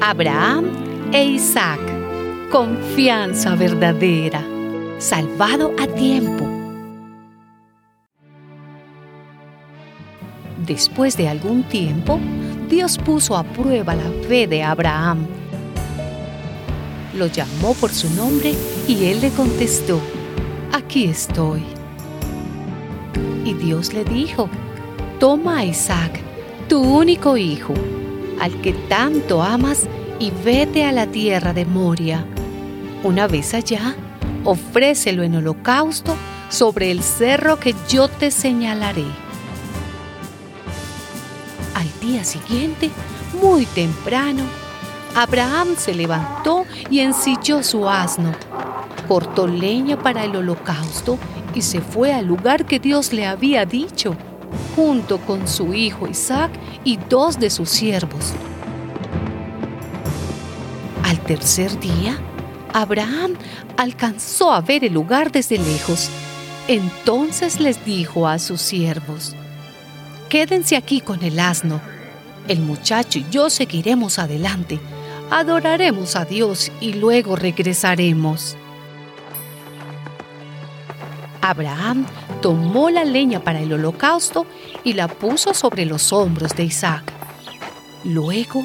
Abraham e Isaac, confianza verdadera, salvado a tiempo. Después de algún tiempo, Dios puso a prueba la fe de Abraham. Lo llamó por su nombre y él le contestó, aquí estoy. Y Dios le dijo, toma a Isaac, tu único hijo, al que tanto amas, y vete a la tierra de Moria. Una vez allá, ofrécelo en holocausto sobre el cerro que yo te señalaré. Al día siguiente, muy temprano, Abraham se levantó y ensilló su asno, cortó leña para el holocausto y se fue al lugar que Dios le había dicho, junto con su hijo Isaac y dos de sus siervos. Al tercer día, Abraham alcanzó a ver el lugar desde lejos. Entonces les dijo a sus siervos, Quédense aquí con el asno. El muchacho y yo seguiremos adelante. Adoraremos a Dios y luego regresaremos. Abraham tomó la leña para el holocausto y la puso sobre los hombros de Isaac. Luego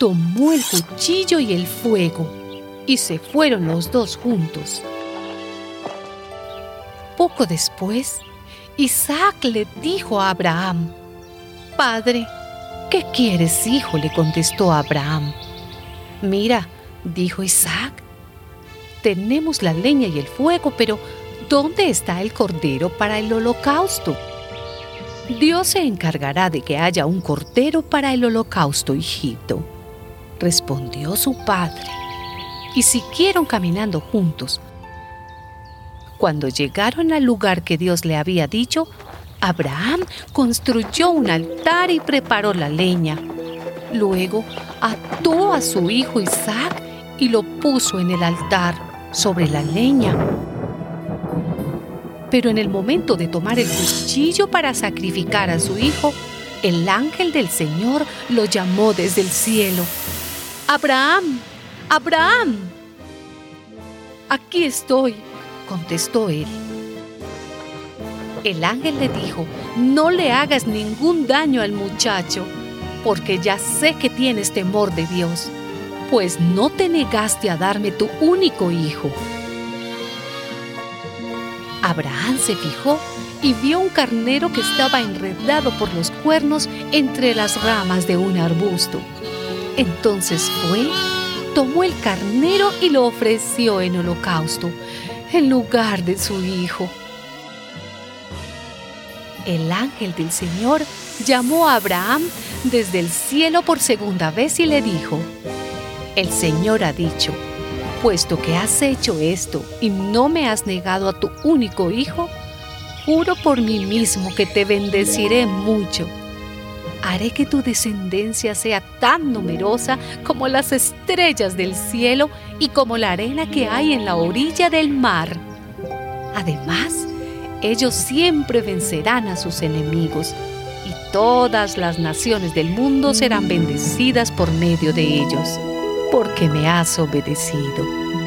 tomó el cuchillo y el fuego y se fueron los dos juntos. Poco después, Isaac le dijo a Abraham, Padre, ¿qué quieres, hijo? le contestó Abraham. Mira, dijo Isaac, tenemos la leña y el fuego, pero ¿dónde está el cordero para el holocausto? Dios se encargará de que haya un cordero para el holocausto, hijito, respondió su padre. Y siguieron caminando juntos. Cuando llegaron al lugar que Dios le había dicho, Abraham construyó un altar y preparó la leña. Luego ató a su hijo Isaac y lo puso en el altar sobre la leña. Pero en el momento de tomar el cuchillo para sacrificar a su hijo, el ángel del Señor lo llamó desde el cielo. Abraham, Abraham. Aquí estoy, contestó él. El ángel le dijo, no le hagas ningún daño al muchacho, porque ya sé que tienes temor de Dios, pues no te negaste a darme tu único hijo. Abraham se fijó y vio un carnero que estaba enredado por los cuernos entre las ramas de un arbusto. Entonces fue, tomó el carnero y lo ofreció en holocausto, en lugar de su hijo. El ángel del Señor llamó a Abraham desde el cielo por segunda vez y le dijo, El Señor ha dicho, puesto que has hecho esto y no me has negado a tu único hijo, juro por mí mismo que te bendeciré mucho. Haré que tu descendencia sea tan numerosa como las estrellas del cielo y como la arena que hay en la orilla del mar. Además, ellos siempre vencerán a sus enemigos y todas las naciones del mundo serán bendecidas por medio de ellos porque me has obedecido.